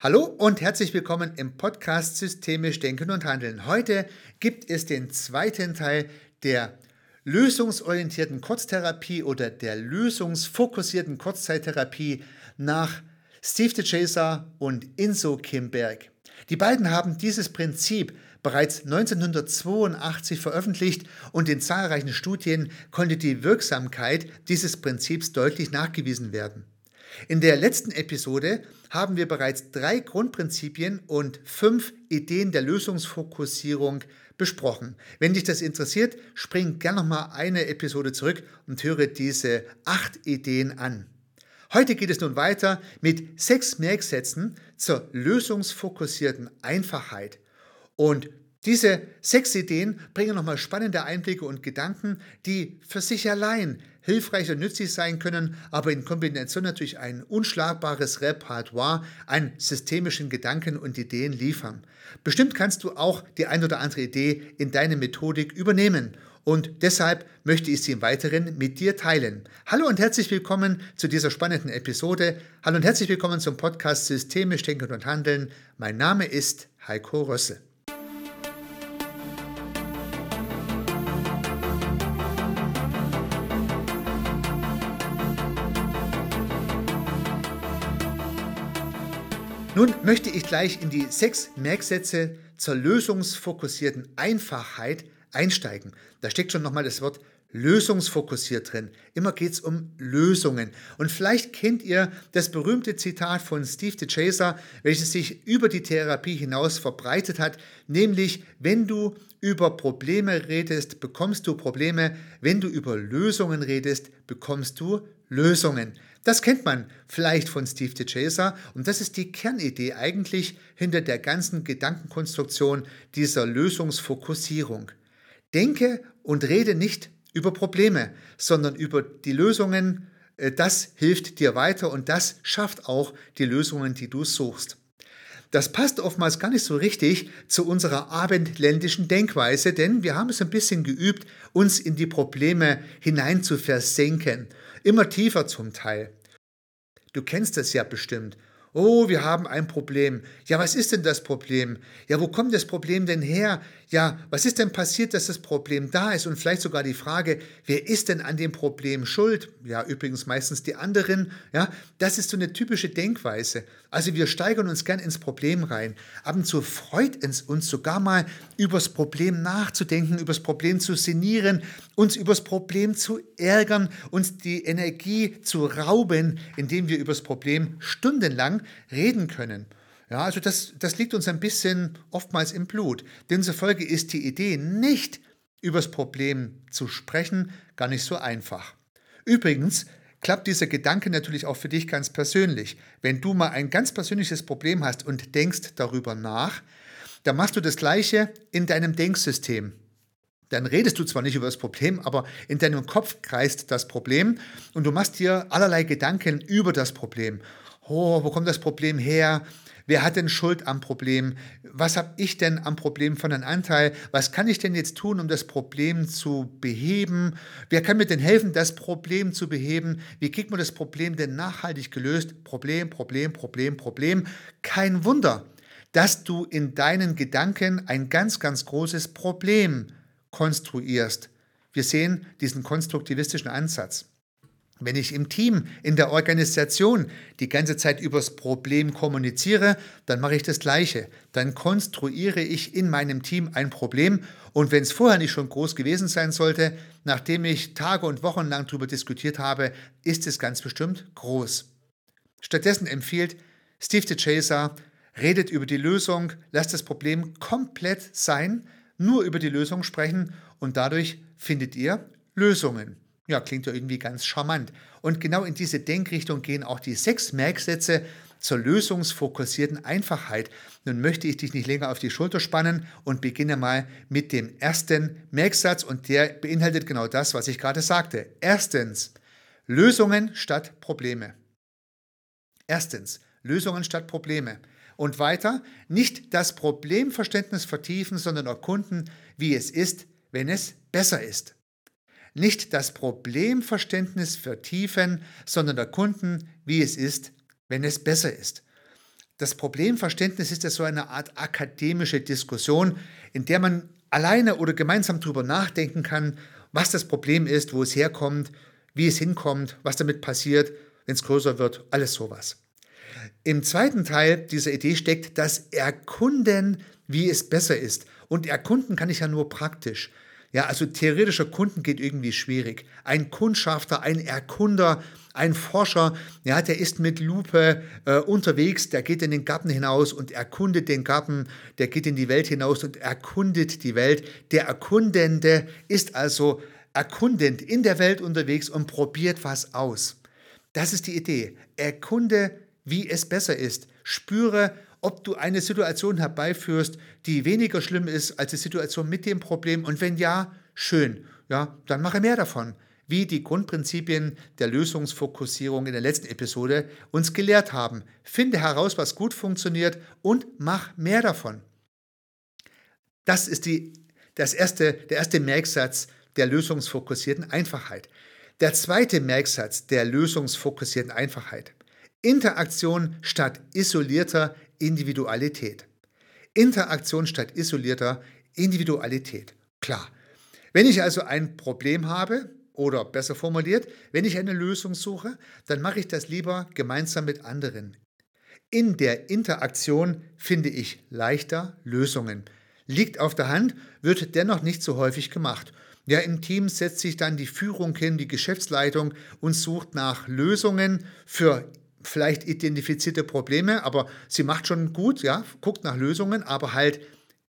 Hallo und herzlich willkommen im Podcast Systemisch Denken und Handeln. Heute gibt es den zweiten Teil der lösungsorientierten Kurztherapie oder der lösungsfokussierten Kurzzeittherapie nach Steve DeChaser und Inso Kimberg. Die beiden haben dieses Prinzip bereits 1982 veröffentlicht und in zahlreichen Studien konnte die Wirksamkeit dieses Prinzips deutlich nachgewiesen werden. In der letzten Episode haben wir bereits drei Grundprinzipien und fünf Ideen der Lösungsfokussierung besprochen. Wenn dich das interessiert, spring gerne nochmal eine Episode zurück und höre diese acht Ideen an. Heute geht es nun weiter mit sechs Merksätzen zur lösungsfokussierten Einfachheit. Und diese sechs Ideen bringen nochmal spannende Einblicke und Gedanken, die für sich allein hilfreich und nützlich sein können, aber in Kombination natürlich ein unschlagbares Repertoire an systemischen Gedanken und Ideen liefern. Bestimmt kannst du auch die ein oder andere Idee in deine Methodik übernehmen und deshalb möchte ich sie im Weiteren mit dir teilen. Hallo und herzlich willkommen zu dieser spannenden Episode. Hallo und herzlich willkommen zum Podcast Systemisch Denken und Handeln. Mein Name ist Heiko Rösse. Nun möchte ich gleich in die sechs Merksätze zur lösungsfokussierten Einfachheit einsteigen. Da steckt schon nochmal das Wort lösungsfokussiert drin. Immer geht es um Lösungen. Und vielleicht kennt ihr das berühmte Zitat von Steve DeChaser, welches sich über die Therapie hinaus verbreitet hat, nämlich, wenn du über Probleme redest, bekommst du Probleme, wenn du über Lösungen redest, bekommst du Lösungen. Das kennt man vielleicht von Steve DeChaser und das ist die Kernidee eigentlich hinter der ganzen Gedankenkonstruktion dieser Lösungsfokussierung. Denke und rede nicht über Probleme, sondern über die Lösungen. Äh, das hilft dir weiter und das schafft auch die Lösungen, die du suchst. Das passt oftmals gar nicht so richtig zu unserer abendländischen Denkweise, denn wir haben es ein bisschen geübt, uns in die Probleme hinein zu versenken. Immer tiefer zum Teil. Du kennst das ja bestimmt. Oh, wir haben ein Problem. Ja, was ist denn das Problem? Ja, wo kommt das Problem denn her? Ja, was ist denn passiert, dass das Problem da ist? Und vielleicht sogar die Frage, wer ist denn an dem Problem schuld? Ja, übrigens meistens die anderen. Ja, das ist so eine typische Denkweise. Also wir steigern uns gern ins Problem rein. Ab und zu freut es uns sogar mal, übers Problem nachzudenken, übers Problem zu sinnieren, uns übers Problem zu ärgern, uns die Energie zu rauben, indem wir übers Problem stundenlang reden können. Ja, also das, das liegt uns ein bisschen oftmals im Blut. Demzufolge ist die Idee, nicht über das Problem zu sprechen, gar nicht so einfach. Übrigens klappt dieser Gedanke natürlich auch für dich ganz persönlich. Wenn du mal ein ganz persönliches Problem hast und denkst darüber nach, dann machst du das Gleiche in deinem Denksystem. Dann redest du zwar nicht über das Problem, aber in deinem Kopf kreist das Problem und du machst dir allerlei Gedanken über das Problem. Oh, wo kommt das Problem her? Wer hat denn Schuld am Problem? Was habe ich denn am Problem von einem Anteil? Was kann ich denn jetzt tun, um das Problem zu beheben? Wer kann mir denn helfen, das Problem zu beheben? Wie kriegt man das Problem denn nachhaltig gelöst? Problem, Problem, Problem, Problem. Kein Wunder, dass du in deinen Gedanken ein ganz, ganz großes Problem konstruierst. Wir sehen diesen konstruktivistischen Ansatz. Wenn ich im Team, in der Organisation die ganze Zeit übers Problem kommuniziere, dann mache ich das Gleiche. Dann konstruiere ich in meinem Team ein Problem und wenn es vorher nicht schon groß gewesen sein sollte, nachdem ich Tage und Wochen lang darüber diskutiert habe, ist es ganz bestimmt groß. Stattdessen empfiehlt Steve DeChaser, redet über die Lösung, lasst das Problem komplett sein, nur über die Lösung sprechen und dadurch findet ihr Lösungen. Ja, klingt ja irgendwie ganz charmant. Und genau in diese Denkrichtung gehen auch die sechs Merksätze zur lösungsfokussierten Einfachheit. Nun möchte ich dich nicht länger auf die Schulter spannen und beginne mal mit dem ersten Merksatz und der beinhaltet genau das, was ich gerade sagte. Erstens, Lösungen statt Probleme. Erstens, Lösungen statt Probleme. Und weiter, nicht das Problemverständnis vertiefen, sondern erkunden, wie es ist, wenn es besser ist nicht das Problemverständnis vertiefen, sondern erkunden, wie es ist, wenn es besser ist. Das Problemverständnis ist ja so eine Art akademische Diskussion, in der man alleine oder gemeinsam darüber nachdenken kann, was das Problem ist, wo es herkommt, wie es hinkommt, was damit passiert, wenn es größer wird, alles sowas. Im zweiten Teil dieser Idee steckt das Erkunden, wie es besser ist. Und erkunden kann ich ja nur praktisch. Ja, also theoretischer Kunden geht irgendwie schwierig. Ein Kundschafter, ein Erkunder, ein Forscher, ja, der ist mit Lupe äh, unterwegs, der geht in den Garten hinaus und erkundet den Garten, der geht in die Welt hinaus und erkundet die Welt. Der Erkundende ist also erkundend in der Welt unterwegs und probiert was aus. Das ist die Idee. Erkunde, wie es besser ist. Spüre, ob du eine Situation herbeiführst, die weniger schlimm ist als die Situation mit dem Problem. Und wenn ja, schön. Ja, dann mache mehr davon. Wie die Grundprinzipien der Lösungsfokussierung in der letzten Episode uns gelehrt haben. Finde heraus, was gut funktioniert und mach mehr davon. Das ist die, das erste, der erste Merksatz der lösungsfokussierten Einfachheit. Der zweite Merksatz der lösungsfokussierten Einfachheit. Interaktion statt isolierter Individualität. Interaktion statt isolierter Individualität. Klar. Wenn ich also ein Problem habe, oder besser formuliert, wenn ich eine Lösung suche, dann mache ich das lieber gemeinsam mit anderen. In der Interaktion finde ich leichter Lösungen. Liegt auf der Hand, wird dennoch nicht so häufig gemacht. Ja, im Team setzt sich dann die Führung hin, die Geschäftsleitung und sucht nach Lösungen für vielleicht identifizierte Probleme, aber sie macht schon gut, ja, guckt nach Lösungen, aber halt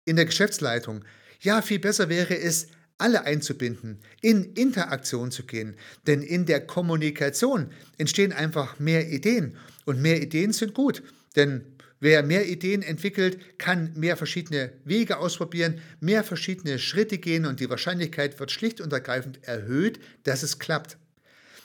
in der Geschäftsleitung. Ja, viel besser wäre es, alle einzubinden, in Interaktion zu gehen, denn in der Kommunikation entstehen einfach mehr Ideen und mehr Ideen sind gut, denn wer mehr Ideen entwickelt, kann mehr verschiedene Wege ausprobieren, mehr verschiedene Schritte gehen und die Wahrscheinlichkeit wird schlicht und ergreifend erhöht, dass es klappt.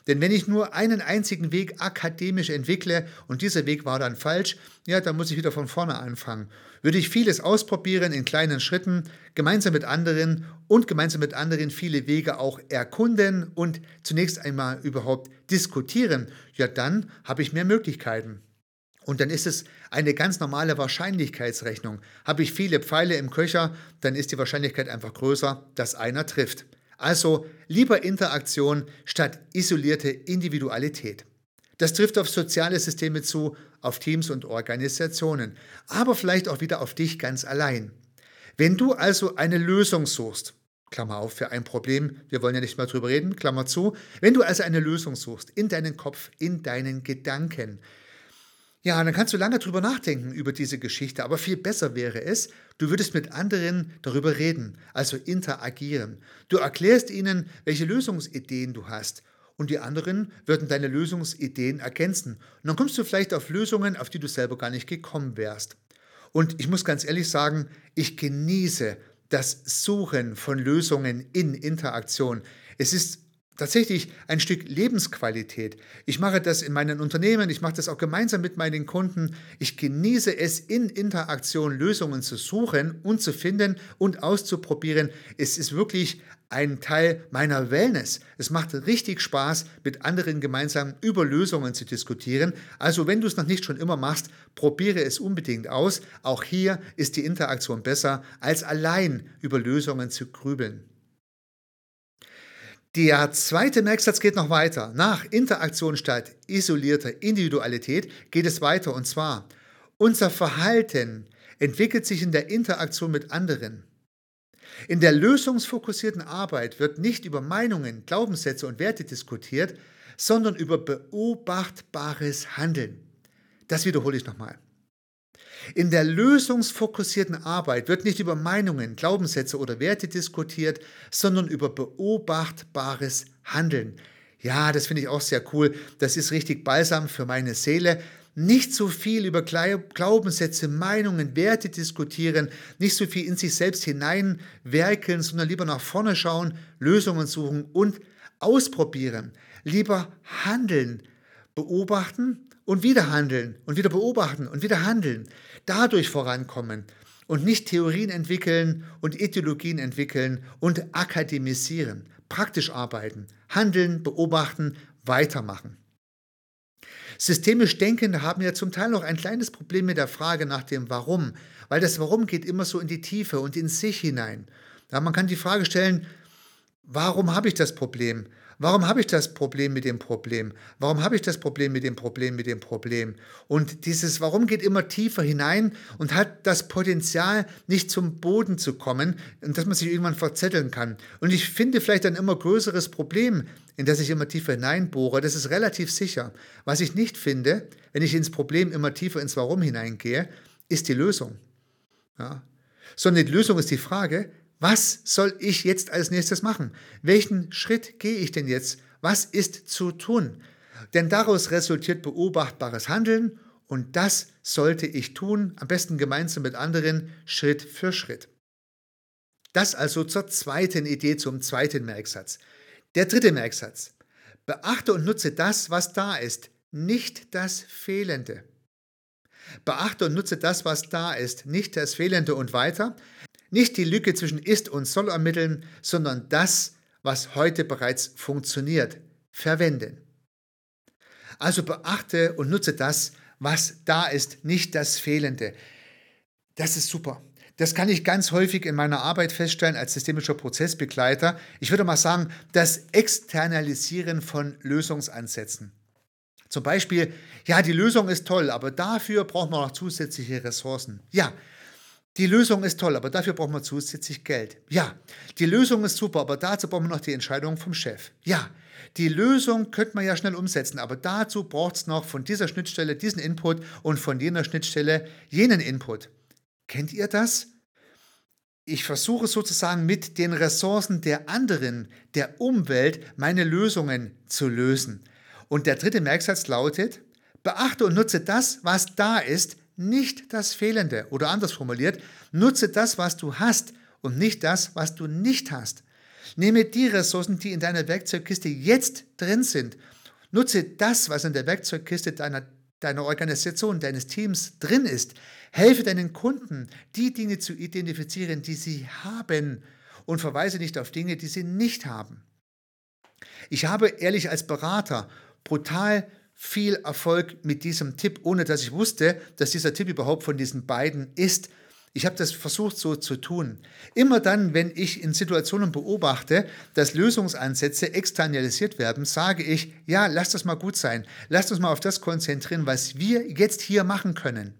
Denn wenn ich nur einen einzigen Weg akademisch entwickle und dieser Weg war dann falsch, ja, dann muss ich wieder von vorne anfangen. Würde ich vieles ausprobieren in kleinen Schritten, gemeinsam mit anderen und gemeinsam mit anderen viele Wege auch erkunden und zunächst einmal überhaupt diskutieren, ja, dann habe ich mehr Möglichkeiten. Und dann ist es eine ganz normale Wahrscheinlichkeitsrechnung. Habe ich viele Pfeile im Köcher, dann ist die Wahrscheinlichkeit einfach größer, dass einer trifft. Also lieber Interaktion statt isolierte Individualität. Das trifft auf soziale Systeme zu, auf Teams und Organisationen, aber vielleicht auch wieder auf dich ganz allein. Wenn du also eine Lösung suchst, Klammer auf für ein Problem, wir wollen ja nicht mal drüber reden, Klammer zu, wenn du also eine Lösung suchst in deinen Kopf, in deinen Gedanken, ja, dann kannst du lange drüber nachdenken über diese Geschichte, aber viel besser wäre es, du würdest mit anderen darüber reden, also interagieren. Du erklärst ihnen, welche Lösungsideen du hast und die anderen würden deine Lösungsideen ergänzen. Und dann kommst du vielleicht auf Lösungen, auf die du selber gar nicht gekommen wärst. Und ich muss ganz ehrlich sagen, ich genieße das Suchen von Lösungen in Interaktion. Es ist tatsächlich ein Stück Lebensqualität. Ich mache das in meinen Unternehmen, ich mache das auch gemeinsam mit meinen Kunden. Ich genieße es, in Interaktion Lösungen zu suchen und zu finden und auszuprobieren. Es ist wirklich ein Teil meiner Wellness. Es macht richtig Spaß, mit anderen gemeinsam über Lösungen zu diskutieren. Also wenn du es noch nicht schon immer machst, probiere es unbedingt aus. Auch hier ist die Interaktion besser, als allein über Lösungen zu grübeln. Der zweite Merksatz geht noch weiter. Nach Interaktion statt isolierter Individualität geht es weiter und zwar, unser Verhalten entwickelt sich in der Interaktion mit anderen. In der lösungsfokussierten Arbeit wird nicht über Meinungen, Glaubenssätze und Werte diskutiert, sondern über beobachtbares Handeln. Das wiederhole ich nochmal. In der lösungsfokussierten Arbeit wird nicht über Meinungen, Glaubenssätze oder Werte diskutiert, sondern über beobachtbares Handeln. Ja, das finde ich auch sehr cool. Das ist richtig balsam für meine Seele. Nicht so viel über Glaubenssätze, Meinungen, Werte diskutieren, nicht so viel in sich selbst hineinwerkeln, sondern lieber nach vorne schauen, Lösungen suchen und ausprobieren. Lieber handeln, beobachten und wieder handeln und wieder beobachten und wieder handeln dadurch vorankommen und nicht Theorien entwickeln und Ideologien entwickeln und akademisieren, praktisch arbeiten, handeln, beobachten, weitermachen. Systemisch Denkende haben ja zum Teil noch ein kleines Problem mit der Frage nach dem Warum, weil das Warum geht immer so in die Tiefe und in sich hinein. Ja, man kann die Frage stellen, warum habe ich das Problem? Warum habe ich das Problem mit dem Problem? Warum habe ich das Problem mit dem Problem mit dem Problem? Und dieses Warum geht immer tiefer hinein und hat das Potenzial, nicht zum Boden zu kommen und dass man sich irgendwann verzetteln kann. Und ich finde vielleicht ein immer größeres Problem, in das ich immer tiefer hineinbohre. Das ist relativ sicher. Was ich nicht finde, wenn ich ins Problem immer tiefer ins Warum hineingehe, ist die Lösung. Ja. Sondern die Lösung ist die Frage, was soll ich jetzt als nächstes machen? Welchen Schritt gehe ich denn jetzt? Was ist zu tun? Denn daraus resultiert beobachtbares Handeln und das sollte ich tun, am besten gemeinsam mit anderen, Schritt für Schritt. Das also zur zweiten Idee, zum zweiten Merksatz. Der dritte Merksatz. Beachte und nutze das, was da ist, nicht das Fehlende. Beachte und nutze das, was da ist, nicht das Fehlende und weiter. Nicht die Lücke zwischen ist und soll ermitteln, sondern das, was heute bereits funktioniert, verwenden. Also beachte und nutze das, was da ist, nicht das Fehlende. Das ist super. Das kann ich ganz häufig in meiner Arbeit feststellen als systemischer Prozessbegleiter. Ich würde mal sagen, das Externalisieren von Lösungsansätzen. Zum Beispiel, ja, die Lösung ist toll, aber dafür braucht man noch zusätzliche Ressourcen. Ja, die Lösung ist toll, aber dafür brauchen wir zusätzlich Geld. Ja, die Lösung ist super, aber dazu brauchen wir noch die Entscheidung vom Chef. Ja, die Lösung könnte man ja schnell umsetzen, aber dazu braucht es noch von dieser Schnittstelle diesen Input und von jener Schnittstelle jenen Input. Kennt ihr das? Ich versuche sozusagen mit den Ressourcen der anderen, der Umwelt, meine Lösungen zu lösen. Und der dritte Merksatz lautet, beachte und nutze das, was da ist, nicht das Fehlende. Oder anders formuliert, nutze das, was du hast und nicht das, was du nicht hast. Nehme die Ressourcen, die in deiner Werkzeugkiste jetzt drin sind. Nutze das, was in der Werkzeugkiste deiner, deiner Organisation, deines Teams drin ist. Helfe deinen Kunden, die Dinge zu identifizieren, die sie haben und verweise nicht auf Dinge, die sie nicht haben. Ich habe ehrlich als Berater brutal viel Erfolg mit diesem Tipp, ohne dass ich wusste, dass dieser Tipp überhaupt von diesen beiden ist. Ich habe das versucht so zu tun. Immer dann, wenn ich in Situationen beobachte, dass Lösungsansätze externalisiert werden, sage ich, ja, lass das mal gut sein. Lass uns mal auf das konzentrieren, was wir jetzt hier machen können.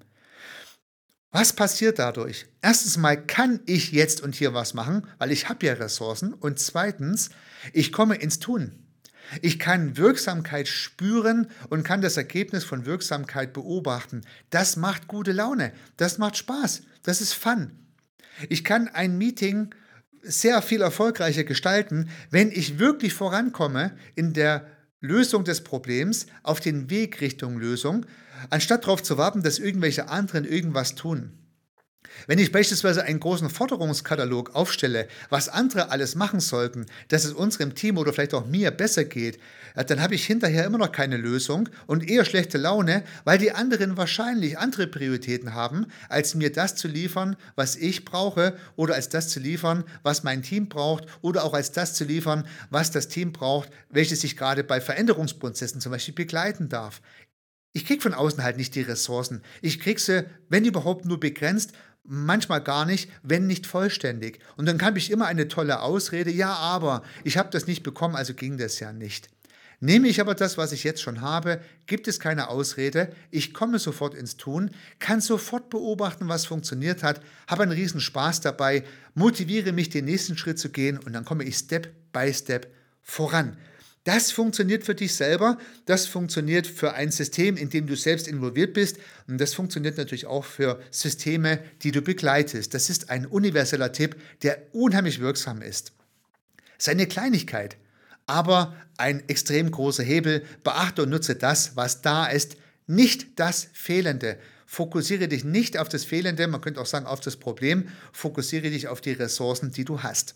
Was passiert dadurch? Erstens mal kann ich jetzt und hier was machen, weil ich habe ja Ressourcen. Und zweitens, ich komme ins Tun. Ich kann Wirksamkeit spüren und kann das Ergebnis von Wirksamkeit beobachten. Das macht gute Laune. Das macht Spaß. Das ist Fun. Ich kann ein Meeting sehr viel erfolgreicher gestalten, wenn ich wirklich vorankomme in der Lösung des Problems auf den Weg Richtung Lösung, anstatt darauf zu warten, dass irgendwelche anderen irgendwas tun. Wenn ich beispielsweise einen großen Forderungskatalog aufstelle, was andere alles machen sollten, dass es unserem Team oder vielleicht auch mir besser geht, dann habe ich hinterher immer noch keine Lösung und eher schlechte Laune, weil die anderen wahrscheinlich andere Prioritäten haben, als mir das zu liefern, was ich brauche oder als das zu liefern, was mein Team braucht oder auch als das zu liefern, was das Team braucht, welches sich gerade bei Veränderungsprozessen zum Beispiel begleiten darf. Ich kriege von außen halt nicht die Ressourcen. Ich kriege sie, wenn überhaupt, nur begrenzt, manchmal gar nicht, wenn nicht vollständig. Und dann habe ich immer eine tolle Ausrede, ja, aber ich habe das nicht bekommen, also ging das ja nicht. Nehme ich aber das, was ich jetzt schon habe, gibt es keine Ausrede, ich komme sofort ins Tun, kann sofort beobachten, was funktioniert hat, habe einen riesen Spaß dabei, motiviere mich, den nächsten Schritt zu gehen und dann komme ich Step by Step voran. Das funktioniert für dich selber, das funktioniert für ein System, in dem du selbst involviert bist und das funktioniert natürlich auch für Systeme, die du begleitest. Das ist ein universeller Tipp, der unheimlich wirksam ist. Seine Kleinigkeit, aber ein extrem großer Hebel. Beachte und nutze das, was da ist, nicht das Fehlende. Fokussiere dich nicht auf das Fehlende, man könnte auch sagen auf das Problem, fokussiere dich auf die Ressourcen, die du hast.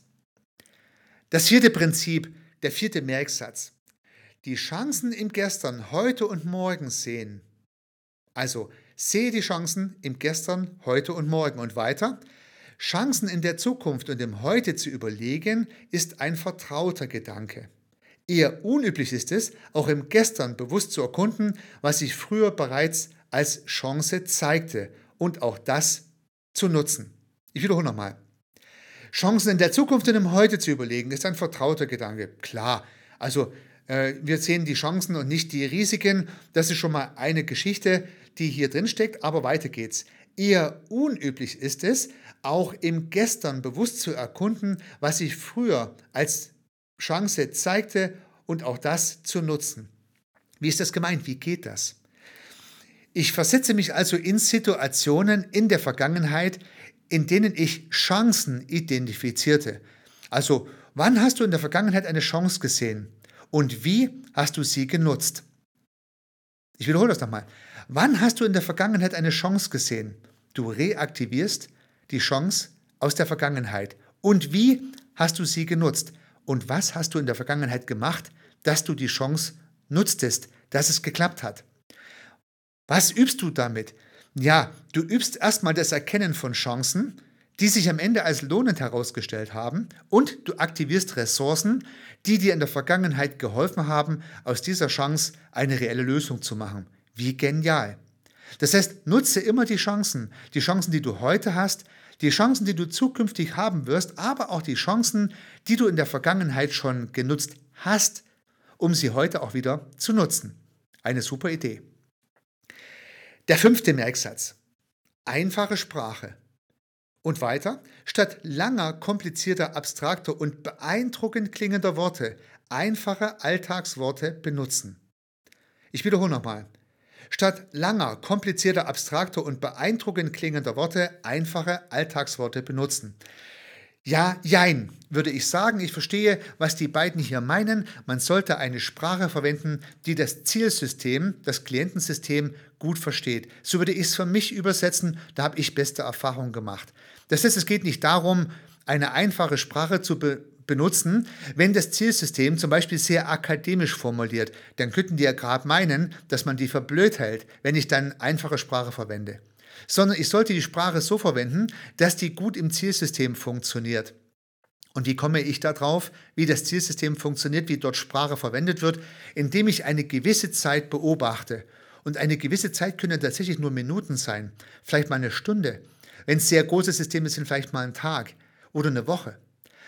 Das vierte Prinzip, der vierte Merksatz. Die Chancen im Gestern, heute und morgen sehen. Also sehe die Chancen im Gestern, heute und morgen und weiter. Chancen in der Zukunft und im Heute zu überlegen, ist ein vertrauter Gedanke. Eher unüblich ist es, auch im Gestern bewusst zu erkunden, was sich früher bereits als Chance zeigte und auch das zu nutzen. Ich wiederhole nochmal. Chancen in der Zukunft und im Heute zu überlegen, ist ein vertrauter Gedanke. Klar, also äh, wir sehen die Chancen und nicht die Risiken. Das ist schon mal eine Geschichte, die hier drin steckt, aber weiter geht's. Eher unüblich ist es, auch im Gestern bewusst zu erkunden, was sich früher als Chance zeigte und auch das zu nutzen. Wie ist das gemeint? Wie geht das? Ich versetze mich also in Situationen in der Vergangenheit, in denen ich Chancen identifizierte. Also, wann hast du in der Vergangenheit eine Chance gesehen und wie hast du sie genutzt? Ich wiederhole das nochmal. Wann hast du in der Vergangenheit eine Chance gesehen? Du reaktivierst die Chance aus der Vergangenheit. Und wie hast du sie genutzt? Und was hast du in der Vergangenheit gemacht, dass du die Chance nutztest, dass es geklappt hat? Was übst du damit? Ja, du übst erstmal das Erkennen von Chancen, die sich am Ende als lohnend herausgestellt haben und du aktivierst Ressourcen, die dir in der Vergangenheit geholfen haben, aus dieser Chance eine reelle Lösung zu machen. Wie genial. Das heißt, nutze immer die Chancen, die Chancen, die du heute hast, die Chancen, die du zukünftig haben wirst, aber auch die Chancen, die du in der Vergangenheit schon genutzt hast, um sie heute auch wieder zu nutzen. Eine super Idee. Der fünfte Merksatz. Einfache Sprache. Und weiter, statt langer, komplizierter, abstrakter und beeindruckend klingender Worte, einfache Alltagsworte benutzen. Ich wiederhole nochmal. Statt langer, komplizierter, abstrakter und beeindruckend klingender Worte einfache Alltagsworte benutzen. Ja, jein, würde ich sagen. Ich verstehe, was die beiden hier meinen. Man sollte eine Sprache verwenden, die das Zielsystem, das Klientensystem gut versteht. So würde ich es für mich übersetzen. Da habe ich beste Erfahrungen gemacht. Das heißt, es geht nicht darum, eine einfache Sprache zu be benutzen, wenn das Zielsystem zum Beispiel sehr akademisch formuliert. Dann könnten die ja gerade meinen, dass man die verblöd hält, wenn ich dann einfache Sprache verwende sondern ich sollte die Sprache so verwenden, dass die gut im Zielsystem funktioniert. Und wie komme ich darauf, wie das Zielsystem funktioniert, wie dort Sprache verwendet wird, indem ich eine gewisse Zeit beobachte. Und eine gewisse Zeit können tatsächlich nur Minuten sein, vielleicht mal eine Stunde. Wenn es sehr große Systeme sind, vielleicht mal ein Tag oder eine Woche.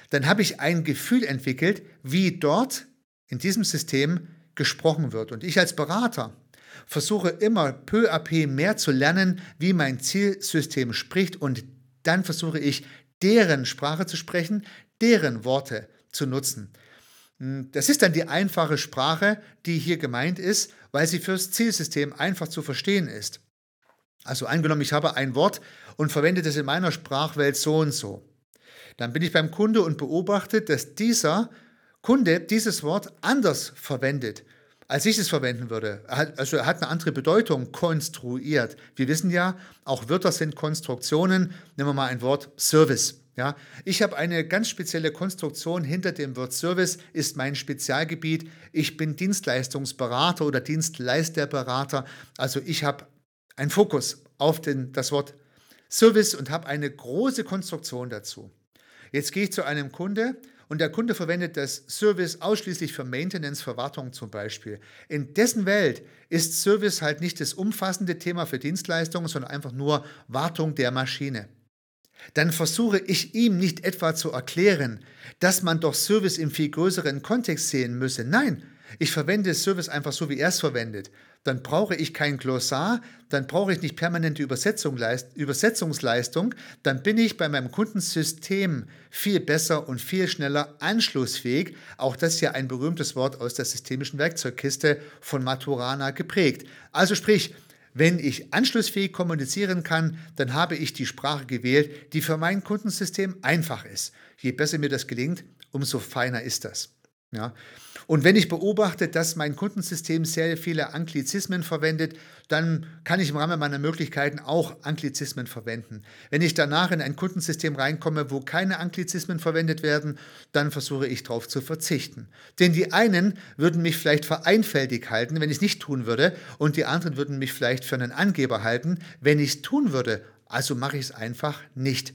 Dann habe ich ein Gefühl entwickelt, wie dort in diesem System gesprochen wird. Und ich als Berater versuche immer peu à peu mehr zu lernen, wie mein Zielsystem spricht und dann versuche ich, deren Sprache zu sprechen, deren Worte zu nutzen. Hm, das ist dann die einfache Sprache, die hier gemeint ist, weil sie fürs Zielsystem einfach zu verstehen ist. Also angenommen, ich habe ein Wort und verwende das in meiner Sprachwelt so und so. Dann bin ich beim Kunde und beobachte, dass dieser Kunde dieses Wort anders verwendet als ich es verwenden würde. Also er hat eine andere Bedeutung konstruiert. Wir wissen ja, auch Wörter sind Konstruktionen. Nehmen wir mal ein Wort Service. Ja, ich habe eine ganz spezielle Konstruktion hinter dem Wort Service, ist mein Spezialgebiet. Ich bin Dienstleistungsberater oder Dienstleisterberater. Also ich habe einen Fokus auf den, das Wort Service und habe eine große Konstruktion dazu. Jetzt gehe ich zu einem Kunde und der Kunde verwendet das Service ausschließlich für Maintenance, für Wartung zum Beispiel. In dessen Welt ist Service halt nicht das umfassende Thema für Dienstleistungen, sondern einfach nur Wartung der Maschine. Dann versuche ich ihm nicht etwa zu erklären, dass man doch Service im viel größeren Kontext sehen müsse. Nein, ich verwende Service einfach so, wie er es verwendet. Dann brauche ich kein Glossar, dann brauche ich nicht permanente Übersetzung, Übersetzungsleistung, dann bin ich bei meinem Kundensystem viel besser und viel schneller anschlussfähig. Auch das ist ja ein berühmtes Wort aus der systemischen Werkzeugkiste von Maturana geprägt. Also sprich, wenn ich anschlussfähig kommunizieren kann, dann habe ich die Sprache gewählt, die für mein Kundensystem einfach ist. Je besser mir das gelingt, umso feiner ist das. Ja. Und wenn ich beobachte, dass mein Kundensystem sehr viele Anglizismen verwendet, dann kann ich im Rahmen meiner Möglichkeiten auch Anglizismen verwenden. Wenn ich danach in ein Kundensystem reinkomme, wo keine Anglizismen verwendet werden, dann versuche ich darauf zu verzichten. Denn die einen würden mich vielleicht für einfältig halten, wenn ich es nicht tun würde, und die anderen würden mich vielleicht für einen Angeber halten, wenn ich es tun würde. Also mache ich es einfach nicht.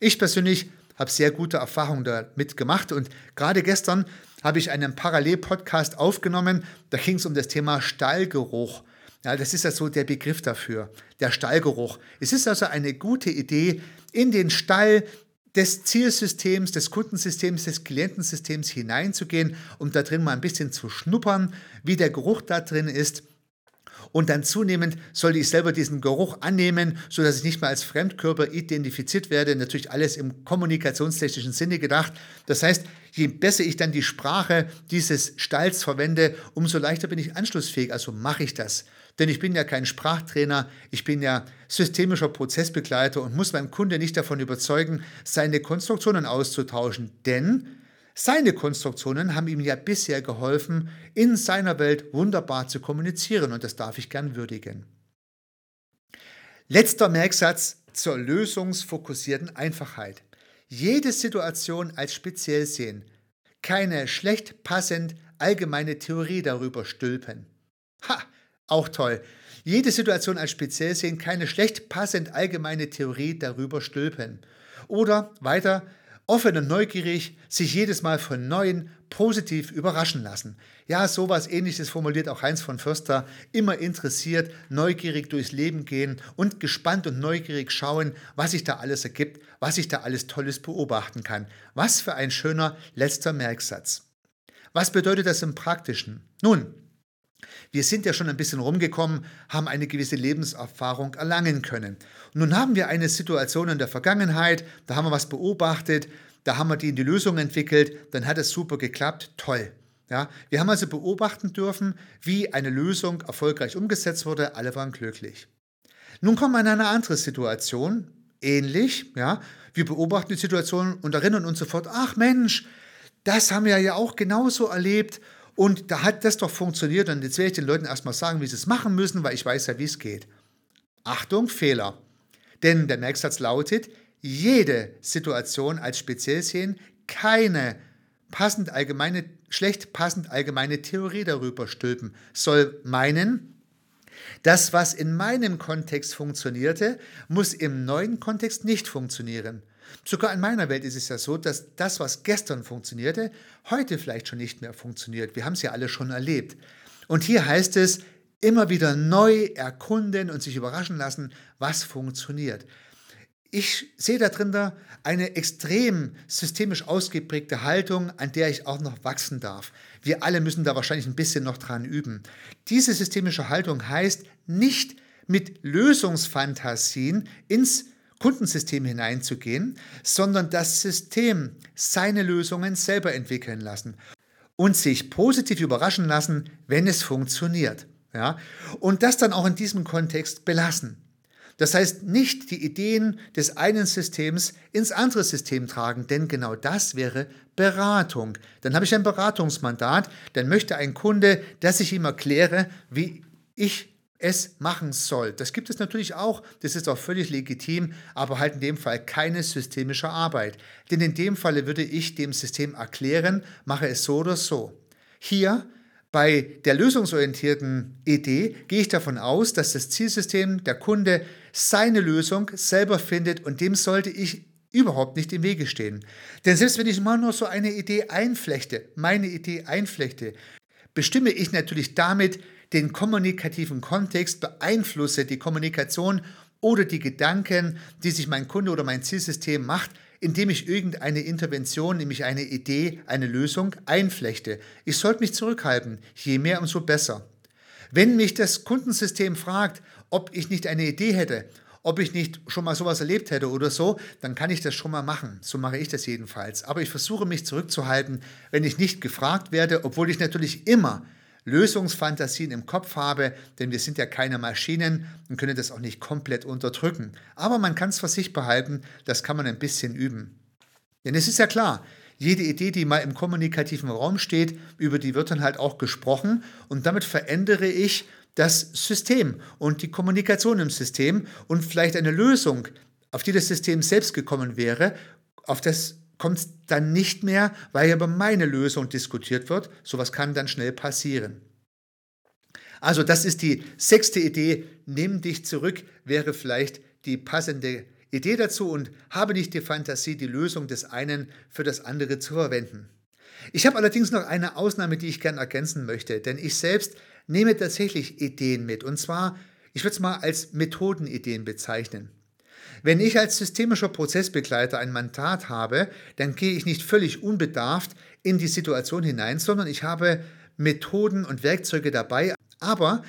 Ich persönlich habe sehr gute Erfahrungen damit gemacht und gerade gestern habe ich einen Parallel-Podcast aufgenommen. Da ging es um das Thema Stallgeruch. Ja, das ist ja so der Begriff dafür, der Stallgeruch. Es ist also eine gute Idee, in den Stall des Zielsystems, des Kundensystems, des Klientensystems hineinzugehen, um da drin mal ein bisschen zu schnuppern, wie der Geruch da drin ist und dann zunehmend sollte ich selber diesen Geruch annehmen, sodass ich nicht mehr als Fremdkörper identifiziert werde. Natürlich alles im kommunikationstechnischen Sinne gedacht. Das heißt, je besser ich dann die Sprache dieses Stalls verwende, umso leichter bin ich anschlussfähig. Also mache ich das. Denn ich bin ja kein Sprachtrainer, ich bin ja systemischer Prozessbegleiter und muss meinen Kunde nicht davon überzeugen, seine Konstruktionen auszutauschen. Denn seine Konstruktionen haben ihm ja bisher geholfen, in seiner Welt wunderbar zu kommunizieren und das darf ich gern würdigen. Letzter Merksatz zur lösungsfokussierten Einfachheit. Jede Situation als speziell sehen. Keine schlecht passend allgemeine Theorie darüber stülpen. Ha, auch toll. Jede Situation als speziell sehen, keine schlecht passend allgemeine Theorie darüber stülpen. Oder weiter, offen und neugierig, sich jedes Mal von Neuen positiv überraschen lassen. Ja, sowas ähnliches formuliert auch Heinz von Förster, immer interessiert, neugierig durchs Leben gehen und gespannt und neugierig schauen, was sich da alles ergibt, was sich da alles Tolles beobachten kann. Was für ein schöner letzter Merksatz. Was bedeutet das im Praktischen? Nun, wir sind ja schon ein bisschen rumgekommen, haben eine gewisse Lebenserfahrung erlangen können. Nun haben wir eine Situation in der Vergangenheit, da haben wir was beobachtet, da haben wir die in die Lösung entwickelt, dann hat es super geklappt, toll. Ja, wir haben also beobachten dürfen, wie eine Lösung erfolgreich umgesetzt wurde, alle waren glücklich. Nun kommen wir in eine andere Situation, ähnlich, ja, wir beobachten die Situation und erinnern uns sofort, ach Mensch, das haben wir ja auch genauso erlebt und da hat das doch funktioniert und jetzt werde ich den Leuten erstmal sagen, wie sie es machen müssen, weil ich weiß ja, wie es geht. Achtung, Fehler. Denn der Merksatz lautet, jede Situation als speziell sehen, keine passend allgemeine, schlecht passend allgemeine Theorie darüber stülpen, soll meinen, das, was in meinem Kontext funktionierte, muss im neuen Kontext nicht funktionieren. Sogar in meiner Welt ist es ja so, dass das, was gestern funktionierte, heute vielleicht schon nicht mehr funktioniert. Wir haben es ja alle schon erlebt. Und hier heißt es, immer wieder neu erkunden und sich überraschen lassen, was funktioniert. Ich sehe da drin eine extrem systemisch ausgeprägte Haltung, an der ich auch noch wachsen darf. Wir alle müssen da wahrscheinlich ein bisschen noch dran üben. Diese systemische Haltung heißt, nicht mit Lösungsfantasien ins Kundensystem hineinzugehen, sondern das System seine Lösungen selber entwickeln lassen und sich positiv überraschen lassen, wenn es funktioniert. Ja? Und das dann auch in diesem Kontext belassen. Das heißt, nicht die Ideen des einen Systems ins andere System tragen, denn genau das wäre Beratung. Dann habe ich ein Beratungsmandat, dann möchte ein Kunde, dass ich ihm erkläre, wie ich es machen soll. Das gibt es natürlich auch, das ist auch völlig legitim, aber halt in dem Fall keine systemische Arbeit. Denn in dem Falle würde ich dem System erklären, mache es so oder so. Hier bei der lösungsorientierten Idee gehe ich davon aus, dass das Zielsystem, der Kunde, seine Lösung selber findet und dem sollte ich überhaupt nicht im Wege stehen. Denn selbst wenn ich mal nur so eine Idee einflechte, meine Idee einflechte, bestimme ich natürlich damit den kommunikativen Kontext, beeinflusse die Kommunikation oder die Gedanken, die sich mein Kunde oder mein Zielsystem macht, indem ich irgendeine Intervention, nämlich eine Idee, eine Lösung einflechte. Ich sollte mich zurückhalten, je mehr umso besser. Wenn mich das Kundensystem fragt, ob ich nicht eine Idee hätte, ob ich nicht schon mal sowas erlebt hätte oder so, dann kann ich das schon mal machen. So mache ich das jedenfalls. Aber ich versuche mich zurückzuhalten, wenn ich nicht gefragt werde, obwohl ich natürlich immer Lösungsfantasien im Kopf habe, denn wir sind ja keine Maschinen und können das auch nicht komplett unterdrücken. Aber man kann es für sich behalten, das kann man ein bisschen üben. Denn es ist ja klar, jede Idee, die mal im kommunikativen Raum steht, über die wird dann halt auch gesprochen und damit verändere ich das System und die Kommunikation im System und vielleicht eine Lösung, auf die das System selbst gekommen wäre, auf das kommt es dann nicht mehr, weil über meine Lösung diskutiert wird. Sowas kann dann schnell passieren. Also das ist die sechste Idee. Nimm dich zurück wäre vielleicht die passende Idee dazu und habe nicht die Fantasie, die Lösung des einen für das andere zu verwenden. Ich habe allerdings noch eine Ausnahme, die ich gerne ergänzen möchte, denn ich selbst nehme tatsächlich Ideen mit und zwar, ich würde es mal als Methodenideen bezeichnen. Wenn ich als systemischer Prozessbegleiter ein Mandat habe, dann gehe ich nicht völlig unbedarft in die Situation hinein, sondern ich habe Methoden und Werkzeuge dabei. Aber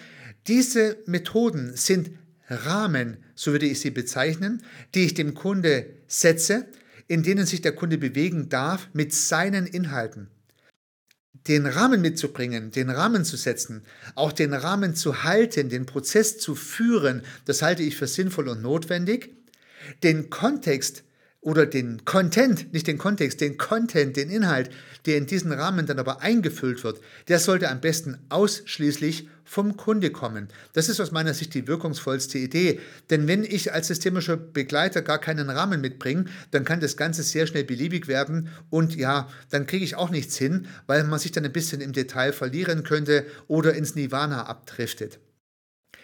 diese Methoden sind Rahmen, so würde ich sie bezeichnen, die ich dem Kunde setze, in denen sich der Kunde bewegen darf mit seinen Inhalten. Den Rahmen mitzubringen, den Rahmen zu setzen, auch den Rahmen zu halten, den Prozess zu führen, das halte ich für sinnvoll und notwendig. Den Kontext oder den Content, nicht den Kontext, den Content, den Inhalt, der in diesen Rahmen dann aber eingefüllt wird, der sollte am besten ausschließlich vom Kunde kommen. Das ist aus meiner Sicht die wirkungsvollste Idee. Denn wenn ich als systemischer Begleiter gar keinen Rahmen mitbringe, dann kann das Ganze sehr schnell beliebig werden und ja, dann kriege ich auch nichts hin, weil man sich dann ein bisschen im Detail verlieren könnte oder ins Nirvana abdriftet.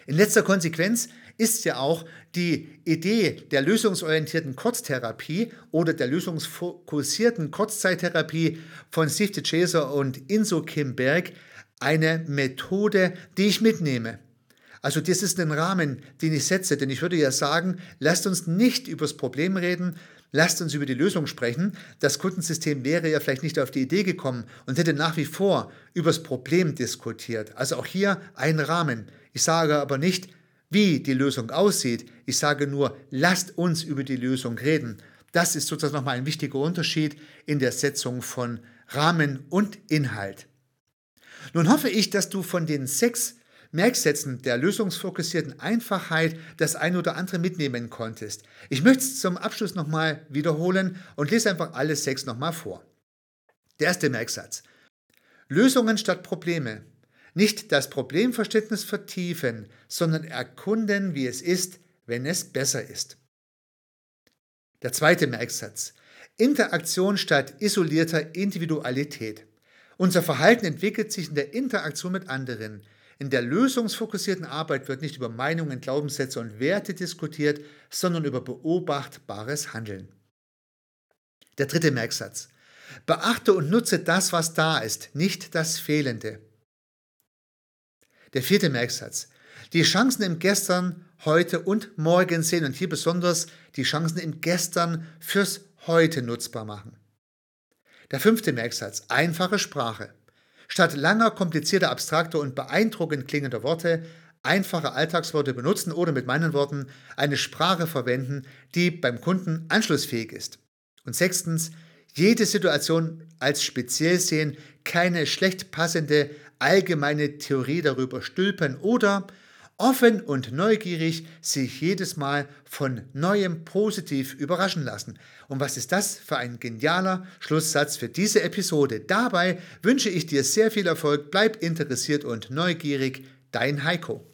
In letzter Konsequenz ist ja auch die Idee der lösungsorientierten Kurztherapie oder der lösungsfokussierten Kurzzeittherapie von Steve DeChaser und Inso Kim Berg eine Methode, die ich mitnehme. Also das ist ein Rahmen, den ich setze, denn ich würde ja sagen, lasst uns nicht über das Problem reden, lasst uns über die Lösung sprechen. Das Kundensystem wäre ja vielleicht nicht auf die Idee gekommen und hätte nach wie vor über das Problem diskutiert. Also auch hier ein Rahmen. Ich sage aber nicht, wie die Lösung aussieht. Ich sage nur, lasst uns über die Lösung reden. Das ist sozusagen nochmal ein wichtiger Unterschied in der Setzung von Rahmen und Inhalt. Nun hoffe ich, dass du von den sechs Merksätzen der lösungsfokussierten Einfachheit das ein oder andere mitnehmen konntest. Ich möchte es zum Abschluss nochmal wiederholen und lese einfach alle sechs nochmal vor. Der erste Merksatz. Lösungen statt Probleme. Nicht das Problemverständnis vertiefen, sondern erkunden, wie es ist, wenn es besser ist. Der zweite Merksatz. Interaktion statt isolierter Individualität. Unser Verhalten entwickelt sich in der Interaktion mit anderen. In der lösungsfokussierten Arbeit wird nicht über Meinungen, Glaubenssätze und Werte diskutiert, sondern über beobachtbares Handeln. Der dritte Merksatz. Beachte und nutze das, was da ist, nicht das Fehlende. Der vierte Merksatz. Die Chancen im Gestern, heute und morgen sehen und hier besonders die Chancen im Gestern fürs Heute nutzbar machen. Der fünfte Merksatz. Einfache Sprache. Statt langer, komplizierter, abstrakter und beeindruckend klingender Worte einfache Alltagsworte benutzen oder mit meinen Worten eine Sprache verwenden, die beim Kunden anschlussfähig ist. Und sechstens, jede Situation als speziell sehen, keine schlecht passende allgemeine Theorie darüber stülpen oder offen und neugierig sich jedes Mal von neuem positiv überraschen lassen. Und was ist das für ein genialer Schlusssatz für diese Episode? Dabei wünsche ich dir sehr viel Erfolg, bleib interessiert und neugierig, dein Heiko.